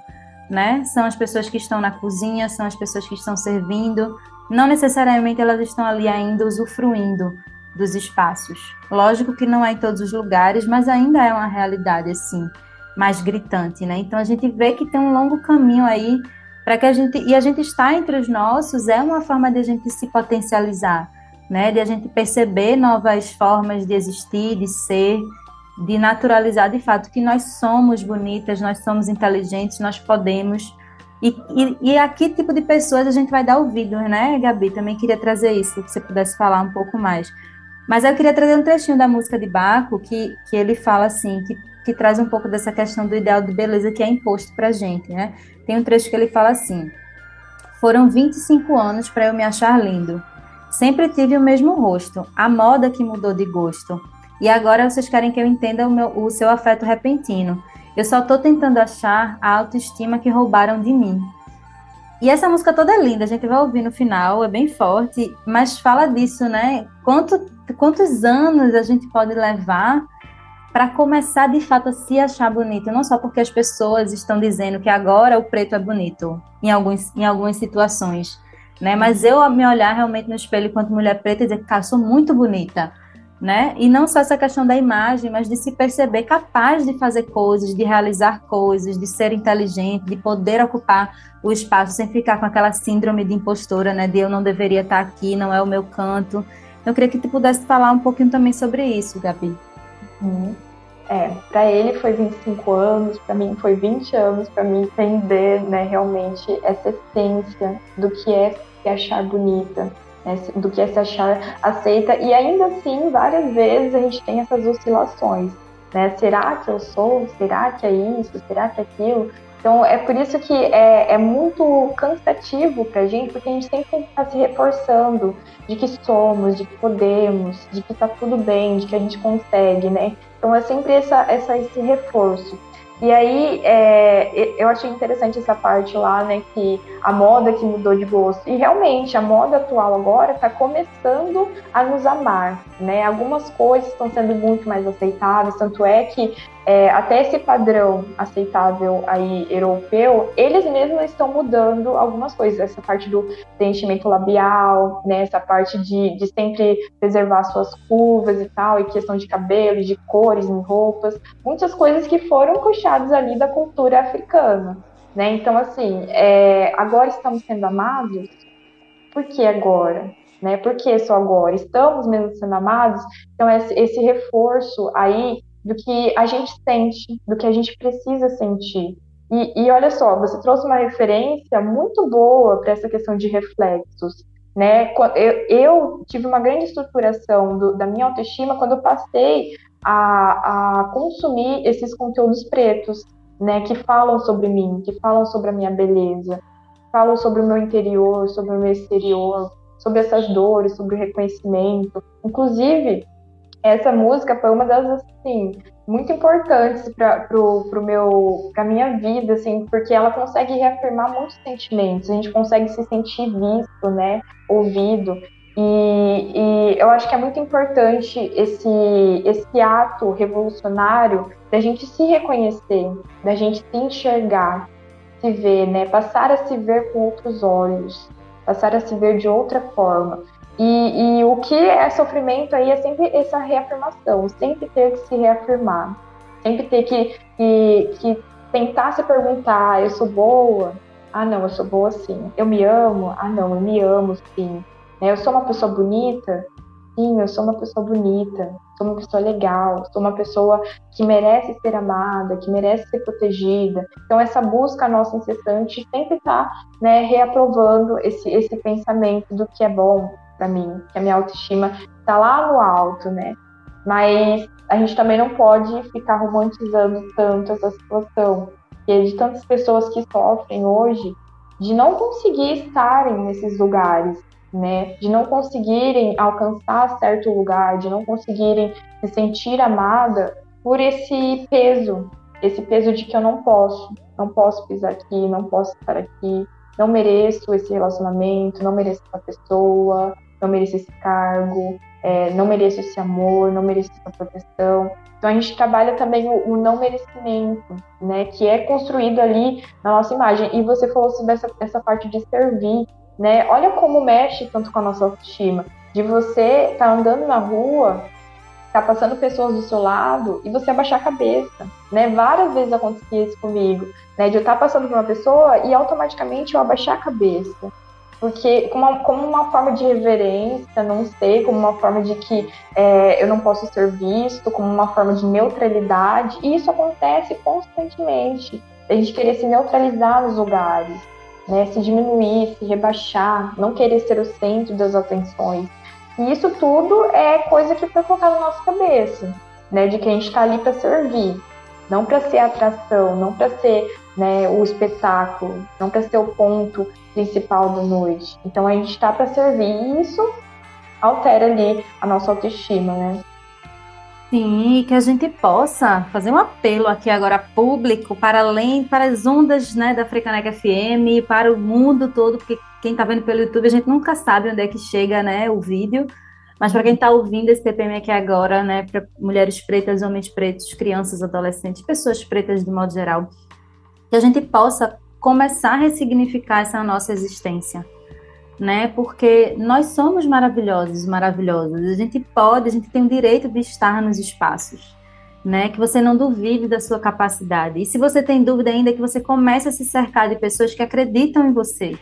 né? São as pessoas que estão na cozinha, são as pessoas que estão servindo. Não necessariamente elas estão ali ainda usufruindo dos espaços. Lógico que não é em todos os lugares, mas ainda é uma realidade assim, mais gritante, né? Então a gente vê que tem um longo caminho aí para que a gente e a gente está entre os nossos é uma forma de a gente se potencializar, né? De a gente perceber novas formas de existir, de ser de naturalizar de fato que nós somos bonitas, nós somos inteligentes, nós podemos. E, e, e, a que tipo de pessoas a gente vai dar ouvido, né, Gabi? Também queria trazer isso, que você pudesse falar um pouco mais. Mas eu queria trazer um trechinho da música de Baco, que, que ele fala assim, que, que traz um pouco dessa questão do ideal de beleza que é imposto pra gente, né? Tem um trecho que ele fala assim: Foram 25 anos para eu me achar lindo. Sempre tive o mesmo rosto, a moda que mudou de gosto. E agora vocês querem que eu entenda o, meu, o seu afeto repentino. Eu só estou tentando achar a autoestima que roubaram de mim. E essa música toda é linda, a gente vai ouvir no final, é bem forte, mas fala disso, né? Quanto, quantos anos a gente pode levar para começar de fato a se achar bonito, não só porque as pessoas estão dizendo que agora o preto é bonito em, alguns, em algumas situações, né? Mas eu me olhar realmente no espelho enquanto mulher preta e dizer, cara, sou muito bonita né? E não só essa questão da imagem, mas de se perceber capaz de fazer coisas, de realizar coisas, de ser inteligente, de poder ocupar o espaço sem ficar com aquela síndrome de impostora, né? De eu não deveria estar aqui, não é o meu canto. Eu queria que tu pudesse falar um pouquinho também sobre isso, Gabi. Uhum. É, para ele foi 25 anos, para mim foi 20 anos para mim entender, né, realmente essa essência do que é se achar bonita, né, do que é se achar aceita, e ainda assim, várias vezes a gente tem essas oscilações. Né? Será que eu sou? Será que é isso? Será que é aquilo? Então, é por isso que é, é muito cansativo para a gente, porque a gente sempre tem que estar se reforçando de que somos, de que podemos, de que está tudo bem, de que a gente consegue, né? Então, é sempre essa, essa, esse reforço. E aí, é, eu achei interessante essa parte lá, né, que a moda que mudou de gosto. E realmente, a moda atual agora está começando a nos amar, né? Algumas coisas estão sendo muito mais aceitáveis, tanto é que é, até esse padrão aceitável aí europeu, eles mesmos estão mudando algumas coisas. Essa parte do preenchimento labial, né, essa parte de, de sempre preservar suas curvas e tal, e questão de cabelo, de cores em roupas, muitas coisas que foram puxadas ali da cultura africana. Né? Então, assim, é, agora estamos sendo amados? Por que agora? Né? Por que só agora? Estamos mesmo sendo amados? Então, esse, esse reforço aí do que a gente sente, do que a gente precisa sentir. E, e olha só, você trouxe uma referência muito boa para essa questão de reflexos. Né? Eu, eu tive uma grande estruturação do, da minha autoestima quando eu passei a, a consumir esses conteúdos pretos, né, que falam sobre mim, que falam sobre a minha beleza, falam sobre o meu interior, sobre o meu exterior, sobre essas dores, sobre o reconhecimento. Inclusive, essa música foi uma das assim muito importantes para para minha vida assim porque ela consegue reafirmar muitos sentimentos a gente consegue se sentir visto né ouvido. E, e eu acho que é muito importante esse esse ato revolucionário da gente se reconhecer da gente se enxergar se ver né passar a se ver com outros olhos passar a se ver de outra forma e, e, o que é sofrimento aí é sempre essa reafirmação, sempre ter que se reafirmar, sempre ter que, que, que tentar se perguntar: eu sou boa? Ah, não, eu sou boa sim. Eu me amo? Ah, não, eu me amo sim. Né, eu sou uma pessoa bonita? Sim, eu sou uma pessoa bonita, sou uma pessoa legal, sou uma pessoa que merece ser amada, que merece ser protegida. Então, essa busca nossa incessante sempre está né, reaprovando esse, esse pensamento do que é bom, para mim, que a minha autoestima está lá no alto, né? Mas a gente também não pode ficar romantizando tanto essa situação, é de tantas pessoas que sofrem hoje de não conseguir estarem nesses lugares, né? De não conseguirem alcançar certo lugar, de não conseguirem se sentir amada por esse peso, esse peso de que eu não posso, não posso pisar aqui, não posso estar aqui, não mereço esse relacionamento, não mereço essa pessoa, não mereço esse cargo, é, não mereço esse amor, não mereço essa proteção. Então a gente trabalha também o, o, não merecimento, né, que é construído ali na nossa imagem. E você falou sobre essa, essa parte de servir, né? Olha como mexe tanto com a nossa autoestima, de você estar tá andando na rua, tá passando pessoas do seu lado e você abaixar a cabeça, né? Várias vezes acontecia isso comigo, né? De eu estar tá passando por uma pessoa e automaticamente eu abaixar a cabeça porque como uma, como uma forma de reverência, não sei, como uma forma de que é, eu não posso ser visto, como uma forma de neutralidade, e isso acontece constantemente. A gente querer se neutralizar nos lugares, né, se diminuir, se rebaixar, não querer ser o centro das atenções. E isso tudo é coisa que foi colocada na nossa cabeça, né, de que a gente está ali para servir, não para ser atração, não para ser né, o espetáculo, não para ser o ponto principal da noite. Então a gente está para servir e isso altera ali a nossa autoestima, né? Sim, que a gente possa fazer um apelo aqui agora público para além, para as ondas né, da Africanec FM, para o mundo todo, porque quem está vendo pelo YouTube a gente nunca sabe onde é que chega né, o vídeo, mas para quem está ouvindo esse TPM aqui agora, né, para mulheres pretas, homens pretos, crianças, adolescentes, pessoas pretas de modo geral, que a gente possa começar a ressignificar essa nossa existência, né? Porque nós somos maravilhosos, maravilhosas. A gente pode, a gente tem o direito de estar nos espaços, né? Que você não duvide da sua capacidade. E se você tem dúvida ainda, que você comece a se cercar de pessoas que acreditam em você,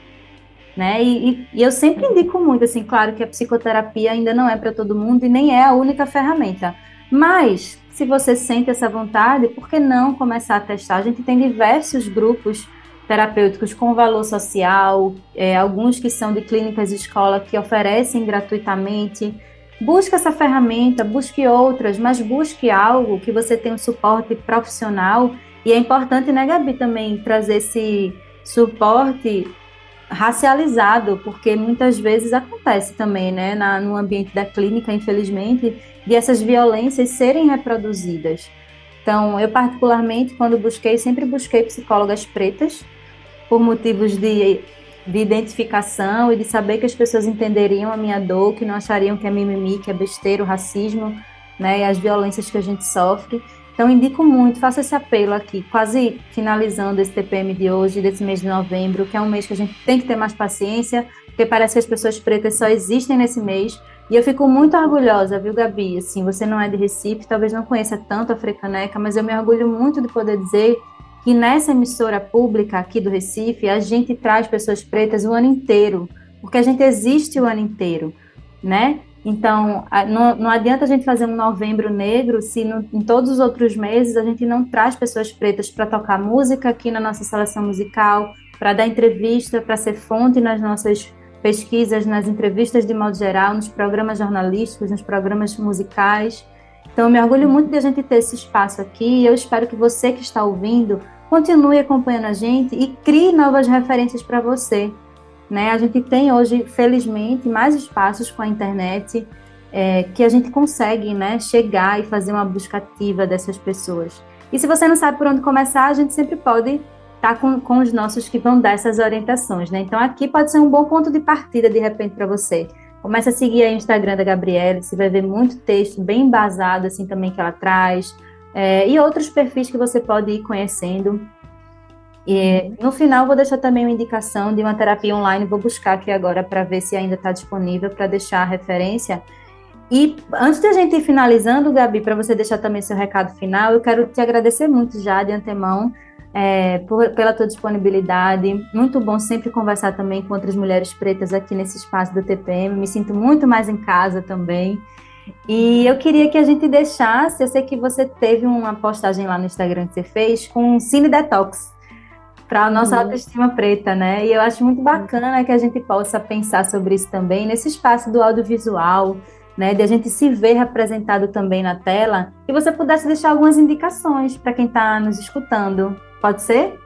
né? E, e, e eu sempre indico muito, assim, claro que a psicoterapia ainda não é para todo mundo e nem é a única ferramenta. Mas se você sente essa vontade, por que não começar a testar? A gente tem diversos grupos terapêuticos com valor social, é, alguns que são de clínicas de escola que oferecem gratuitamente. Busque essa ferramenta, busque outras, mas busque algo que você tenha um suporte profissional. E é importante, né, Gabi, também trazer esse suporte racializado, porque muitas vezes acontece também, né, na, no ambiente da clínica, infelizmente, de essas violências serem reproduzidas. Então, eu particularmente, quando busquei, sempre busquei psicólogas pretas, por motivos de, de identificação e de saber que as pessoas entenderiam a minha dor, que não achariam que é mimimi, que é besteira, o racismo, né, e as violências que a gente sofre. Então, indico muito, faço esse apelo aqui, quase finalizando esse TPM de hoje, desse mês de novembro, que é um mês que a gente tem que ter mais paciência, porque parece que as pessoas pretas só existem nesse mês. E eu fico muito orgulhosa, viu, Gabi? Assim, você não é de Recife, talvez não conheça tanto a Frecaneca, mas eu me orgulho muito de poder dizer que nessa emissora pública aqui do Recife, a gente traz pessoas pretas o ano inteiro, porque a gente existe o ano inteiro, né? Então, não, não adianta a gente fazer um novembro negro se no, em todos os outros meses a gente não traz pessoas pretas para tocar música aqui na nossa seleção musical, para dar entrevista, para ser fonte nas nossas pesquisas, nas entrevistas de modo geral, nos programas jornalísticos, nos programas musicais. Então, eu me orgulho muito de a gente ter esse espaço aqui eu espero que você que está ouvindo continue acompanhando a gente e crie novas referências para você. Né? A gente tem hoje, felizmente, mais espaços com a internet é, que a gente consegue né, chegar e fazer uma busca ativa dessas pessoas. E se você não sabe por onde começar, a gente sempre pode estar tá com, com os nossos que vão dar essas orientações. Né? Então, aqui pode ser um bom ponto de partida, de repente, para você. Começa a seguir aí o Instagram da Gabriela, você vai ver muito texto bem embasado, assim, também que ela traz é, e outros perfis que você pode ir conhecendo. E no final vou deixar também uma indicação de uma terapia online, vou buscar aqui agora para ver se ainda está disponível para deixar a referência. E antes de a gente ir finalizando, Gabi, para você deixar também seu recado final, eu quero te agradecer muito já de antemão é, por, pela tua disponibilidade. Muito bom sempre conversar também com outras mulheres pretas aqui nesse espaço do TPM. Me sinto muito mais em casa também. E eu queria que a gente deixasse, eu sei que você teve uma postagem lá no Instagram que você fez com um cine detox para a nossa uhum. autoestima preta, né? E eu acho muito bacana que a gente possa pensar sobre isso também nesse espaço do audiovisual, né? De a gente se ver representado também na tela e você pudesse deixar algumas indicações para quem está nos escutando. Pode ser?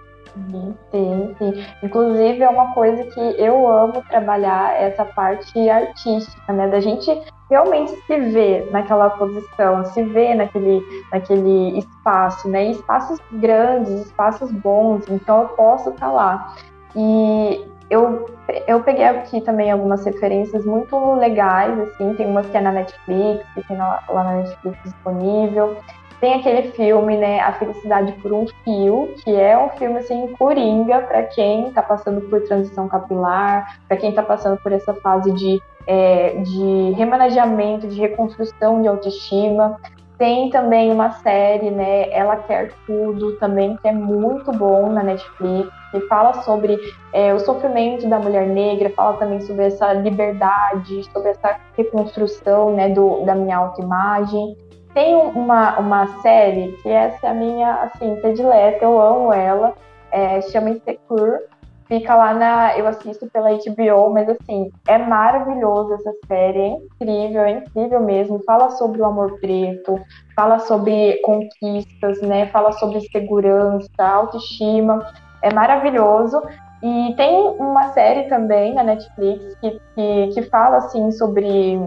Sim, sim. Inclusive é uma coisa que eu amo trabalhar essa parte artística, né? Da gente realmente se ver naquela posição, se ver naquele, naquele espaço, né? Espaços grandes, espaços bons, então eu posso estar tá lá. E eu, eu peguei aqui também algumas referências muito legais, assim, tem umas que é na Netflix, que tem lá na Netflix disponível. Tem aquele filme, né, A Felicidade por um Fio, que é um filme assim coringa para quem está passando por transição capilar, para quem está passando por essa fase de, é, de remanejamento, de reconstrução de autoestima. Tem também uma série, né, Ela Quer Tudo, também, que é muito bom na Netflix, que fala sobre é, o sofrimento da mulher negra, fala também sobre essa liberdade, sobre essa reconstrução, né, do, da minha autoimagem. Tem uma, uma série que essa é a minha, assim, predileta, eu amo ela, é, chama Insecure, fica lá na. Eu assisto pela HBO, mas assim, é maravilhoso essa série, é incrível, é incrível mesmo. Fala sobre o amor preto, fala sobre conquistas, né? Fala sobre segurança, autoestima. É maravilhoso. E tem uma série também na Netflix que, que, que fala assim sobre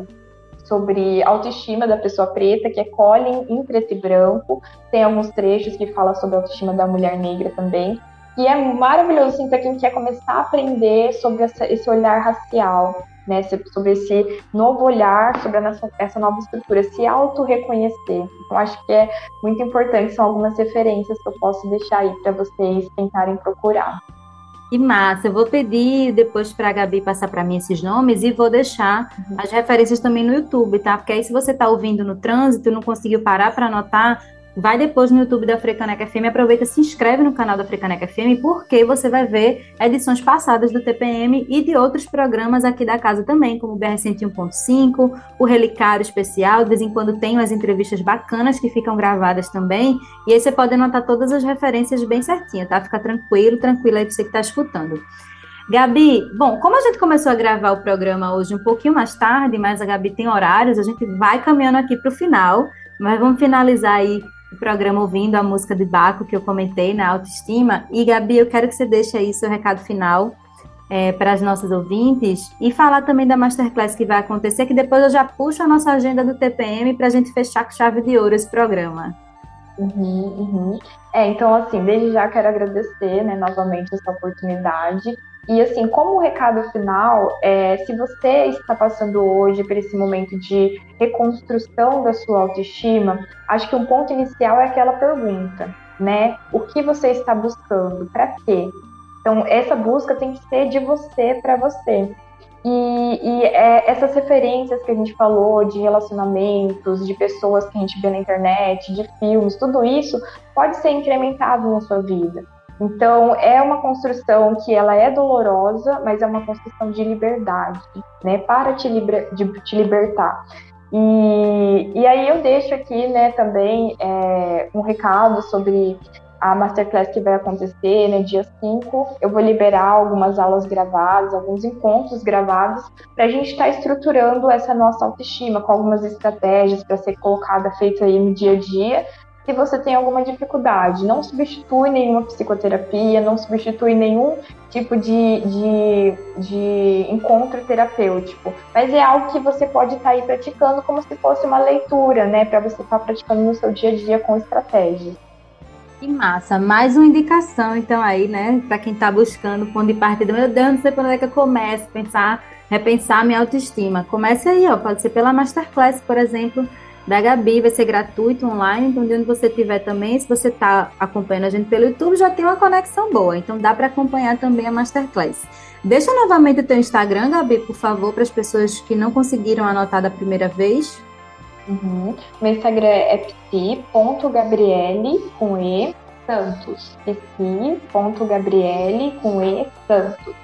sobre autoestima da pessoa preta, que é Colin em preto e branco. Tem alguns trechos que fala sobre a autoestima da mulher negra também. E é maravilhoso assim, para quem quer começar a aprender sobre essa, esse olhar racial, né? sobre esse novo olhar, sobre essa, essa nova estrutura, se auto-reconhecer. Então, acho que é muito importante, são algumas referências que eu posso deixar aí para vocês tentarem procurar. Que massa! Eu vou pedir depois para a Gabi passar para mim esses nomes e vou deixar uhum. as referências também no YouTube, tá? Porque aí, se você está ouvindo no trânsito e não conseguiu parar para anotar, vai depois no YouTube da Frecaneca FM, aproveita, se inscreve no canal da Frecaneca FM, porque você vai ver edições passadas do TPM e de outros programas aqui da casa também, como o BR 101.5, o Relicário Especial, de vez em quando tem umas entrevistas bacanas que ficam gravadas também, e aí você pode anotar todas as referências bem certinho, tá? Fica tranquilo, tranquilo aí pra você que está escutando. Gabi, bom, como a gente começou a gravar o programa hoje um pouquinho mais tarde, mas a Gabi tem horários, a gente vai caminhando aqui para o final, mas vamos finalizar aí o programa ouvindo a música de Baco que eu comentei na autoestima. E Gabi, eu quero que você deixe aí seu recado final é, para as nossas ouvintes e falar também da masterclass que vai acontecer, que depois eu já puxo a nossa agenda do TPM para a gente fechar com chave de ouro esse programa. Uhum, uhum. É, então, assim, desde já quero agradecer né, novamente essa oportunidade E assim, como recado final, é, se você está passando hoje por esse momento de reconstrução da sua autoestima, acho que um ponto inicial é aquela pergunta, né? O que você está buscando? Para quê? Então, essa busca tem que ser de você para você. E, e é, essas referências que a gente falou de relacionamentos, de pessoas que a gente vê na internet, de filmes, tudo isso pode ser incrementado na sua vida. Então, é uma construção que ela é dolorosa, mas é uma construção de liberdade, né? Para te, liber, de, te libertar. E, e aí eu deixo aqui, né, também é, um recado sobre a masterclass que vai acontecer, né, dia 5, eu vou liberar algumas aulas gravadas, alguns encontros gravados, para a gente estar tá estruturando essa nossa autoestima, com algumas estratégias para ser colocada, feita aí no dia a dia, se você tem alguma dificuldade. Não substitui nenhuma psicoterapia, não substitui nenhum tipo de, de, de encontro terapêutico, mas é algo que você pode estar tá aí praticando como se fosse uma leitura, né, para você estar tá praticando no seu dia a dia com estratégias. Que massa, mais uma indicação então aí, né, para quem está buscando ponto de partida. Meu Deus, não sei onde é que eu começo, pensar, repensar minha autoestima. Comece aí, ó, pode ser pela masterclass, por exemplo, da Gabi, vai ser gratuito online, então de onde você estiver também, se você está acompanhando a gente pelo YouTube, já tem uma conexão boa, então dá para acompanhar também a Masterclass. Deixa novamente o teu Instagram, Gabi, por favor, para as pessoas que não conseguiram anotar da primeira vez. Uhum. Meu Instagram é psi.gabriele com E Santos. psi.gabriele com E Santos.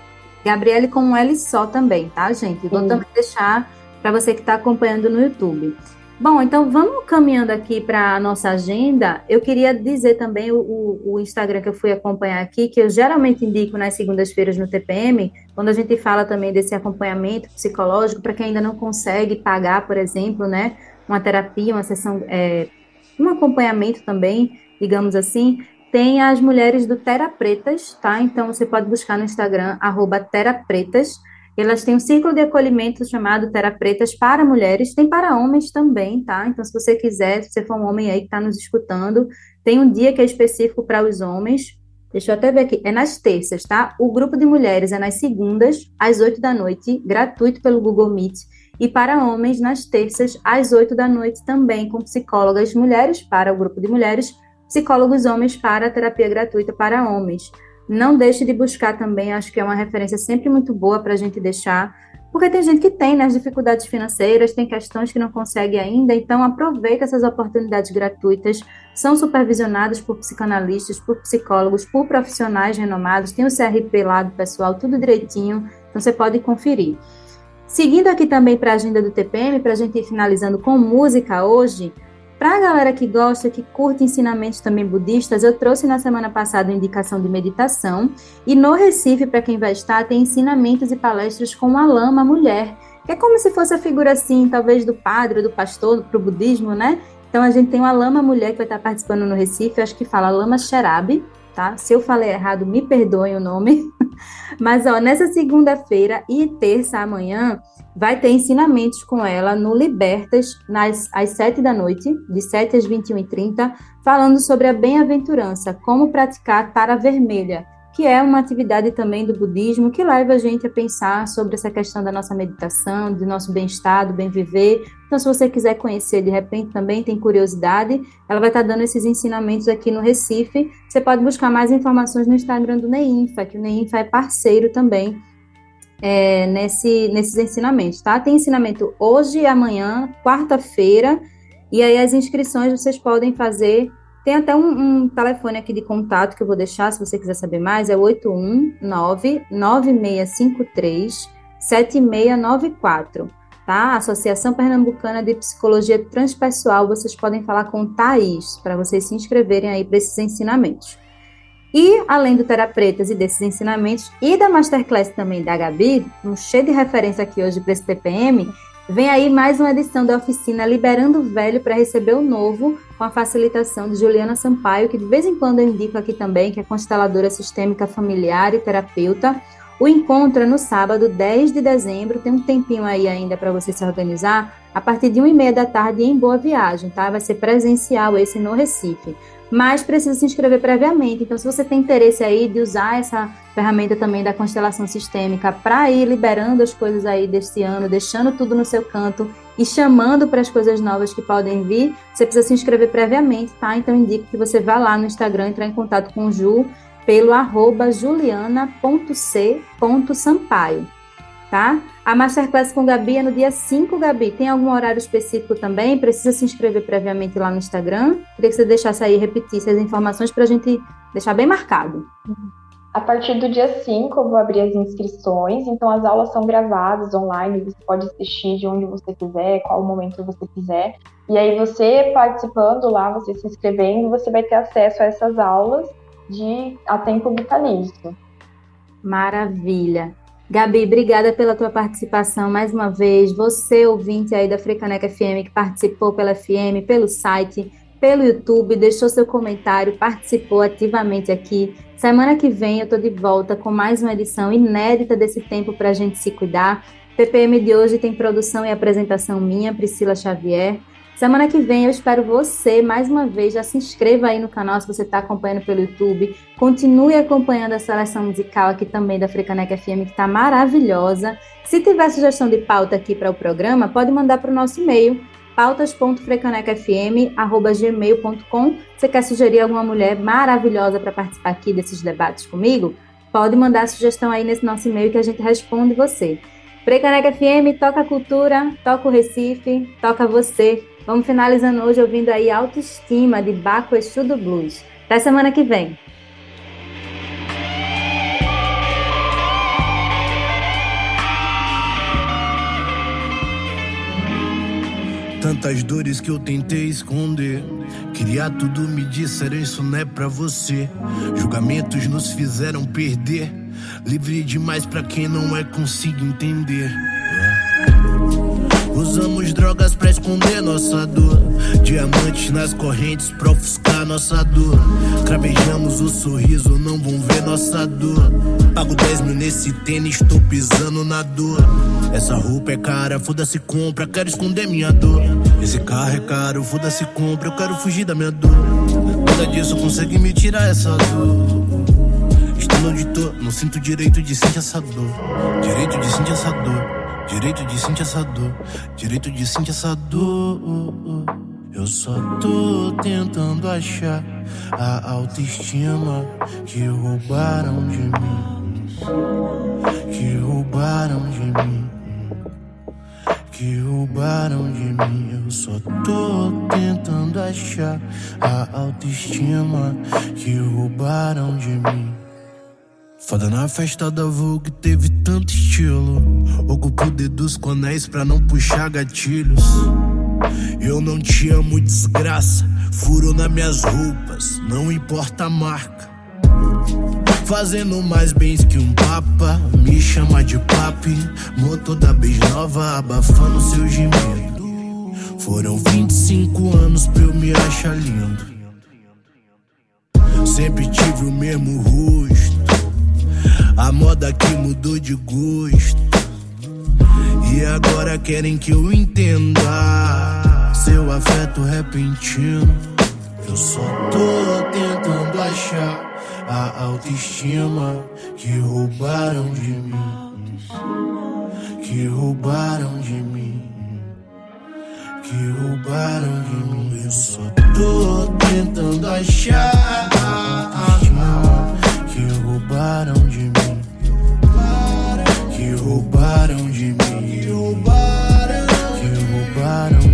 Gabriele com um L só também, tá, gente? Vou Sim. também deixar para você que está acompanhando no YouTube. Bom, então vamos caminhando aqui para a nossa agenda. Eu queria dizer também o, o, Instagram que eu fui acompanhar aqui, que eu geralmente indico nas segundas-feiras no TPM, quando a gente fala também desse acompanhamento psicológico para quem ainda não consegue pagar, por exemplo, né, uma terapia, uma sessão, é, um acompanhamento também, digamos assim, tem as mulheres do Terapretas, tá? Então você pode buscar no Instagram, arroba elas têm um círculo de acolhimento chamado Terra Pretas para mulheres, tem para homens também, tá? Então, se você quiser, se você for um homem aí que está nos escutando, tem um dia que é específico para os homens. Deixa eu até ver aqui, é nas terças, tá? O grupo de mulheres é nas segundas, às oito da noite, gratuito pelo Google Meet. E para homens, nas terças, às oito da noite, também com psicólogas mulheres para o grupo de mulheres, psicólogos homens para a terapia gratuita para homens. Não deixe de buscar também, acho que é uma referência sempre muito boa para a gente deixar, porque tem gente que tem né, dificuldades financeiras, tem questões que não consegue ainda, então aproveita essas oportunidades gratuitas, são supervisionadas por psicanalistas, por psicólogos, por profissionais renomados, tem o CRP lá do pessoal, tudo direitinho, então você pode conferir. Seguindo aqui também para a agenda do TPM, para a gente ir finalizando com música hoje, para a galera que gosta, que curte ensinamentos também budistas, eu trouxe na semana passada uma indicação de meditação. E no Recife, para quem vai estar, tem ensinamentos e palestras com a lama mulher, que é como se fosse a figura assim, talvez do padre, do pastor, para o budismo, né? Então a gente tem uma lama mulher que vai estar participando no Recife, acho que fala lama Sherabi, tá? Se eu falei errado, me perdoem o nome. Mas ó, nessa segunda-feira e terça amanhã, vai ter ensinamentos com ela no Libertas, nas, às 7 da noite, de 7 às 21h30, falando sobre a bem-aventurança, como praticar tara vermelha, que é uma atividade também do budismo que leva a gente a pensar sobre essa questão da nossa meditação, do nosso bem-estar, do bem-viver. Então, se você quiser conhecer, de repente também tem curiosidade, ela vai estar dando esses ensinamentos aqui no Recife. Você pode buscar mais informações no Instagram do Neinfa, que o Neinfa é parceiro também é, nesse, nesses ensinamentos, tá? Tem ensinamento hoje e amanhã, quarta-feira, e aí as inscrições vocês podem fazer. Tem até um, um, telefone aqui de contato que eu vou deixar, se você quiser saber mais, é 819-9653-7694, tá? Associação Pernambucana de Psicologia Transpessoal, vocês podem falar com Thaís, para vocês se inscreverem aí para esses ensinamentos. E, além do Terapretas e desses ensinamentos, e da Masterclass também da Gabi, um cheio de referência aqui hoje para esse TPM, vem aí mais uma edição da oficina Liberando o Velho para receber o novo, com a facilitação de Juliana Sampaio, que de vez em quando eu indico aqui também, que é consteladora sistêmica familiar e terapeuta. O encontro é no sábado, 10 de dezembro, tem um tempinho aí ainda para você se organizar, a partir de 1 e meia da tarde em Boa Viagem, tá? Vai ser presencial esse no Recife mas precisa se inscrever previamente. Então, se você tem interesse aí de usar essa ferramenta também da constelação sistêmica para ir liberando as coisas aí deste ano, deixando tudo no seu canto e chamando para as coisas novas que podem vir, você precisa se inscrever previamente, tá? Então, indico que você vá lá no Instagram, entrar em contato com o Ju pelo arroba juliana.c.sampaio tá? A Masterclass com Gabi é no dia 5, Gabi. Tem algum horário específico também? Precisa se inscrever previamente lá no Instagram? Queria que você deixasse aí, repetisse as informações para a gente deixar bem marcado. A partir do dia 5 eu vou abrir as inscrições, então as aulas são gravadas online, você pode assistir de onde você quiser, qual momento você quiser. E aí você participando lá, você se inscrevendo, você vai ter acesso a essas aulas de a tempo vitalício. Maravilha. Gabi, obrigada pela tua participação mais uma vez. Você, ouvinte aí da Frecaneca FM, que participou pela FM, pelo site, pelo YouTube, deixou seu comentário, participou ativamente aqui. Semana que vem eu tô de volta com mais uma edição inédita desse tempo para a gente se cuidar. TPM de hoje tem produção e apresentação minha, Priscila Xavier. Semana que vem eu espero você mais uma vez. Já se inscreva aí no canal se você está acompanhando pelo YouTube. Continue acompanhando a seleção musical aqui também da Frecaneca FM, que está maravilhosa. Se tiver sugestão de pauta aqui para o programa, pode mandar para o nosso e-mail pautas.frecanecafm.gmail.com Você quer sugerir alguma mulher maravilhosa para participar aqui desses debates comigo? Pode mandar a sugestão aí nesse nosso e-mail que a gente responde você. Frecaneca FM, toca a cultura, toca o Recife, toca você. Vamos finalizando hoje ouvindo aí Autoestima de Baco Exu do Blues. Até semana que vem. Tantas dores que eu tentei esconder. Queria tudo, me disseram isso não é pra você. Julgamentos nos fizeram perder. Livre demais pra quem não é, consigo entender. Usamos drogas pra esconder nossa dor. Diamantes nas correntes pra ofuscar nossa dor. Cravejamos o sorriso, não vão ver nossa dor. Pago 10 mil nesse tênis, tô pisando na dor. Essa roupa é cara, foda-se compra, quero esconder minha dor. Esse carro é caro, foda-se compra, eu quero fugir da minha dor. Nada disso consegue me tirar essa dor. Estou onde tô, não sinto direito de sentir essa dor. Direito de sentir essa dor. Direito de sentir essa dor, direito de sentir essa dor. Eu só tô tentando achar a autoestima que roubaram de mim. Que roubaram de mim. Que roubaram de mim. Eu só tô tentando achar a autoestima que roubaram de mim. Foda na festa da Vogue teve tanto estilo. Ocupo dedos com anéis pra não puxar gatilhos. Eu não te amo, desgraça. Furo nas minhas roupas, não importa a marca. Fazendo mais bens que um papa. Me chama de papi. Motor da beijo nova, abafando seu gemido. Foram 25 anos pra eu me achar lindo. Sempre tive o mesmo rosto. A moda que mudou de gosto. E agora querem que eu entenda seu afeto repentino. Eu só tô tentando achar a autoestima que roubaram de mim. Que roubaram de mim. Que roubaram de mim. Eu só tô tentando achar a autoestima que roubaram de mim roubaram de mim. Que roubaram, que roubaram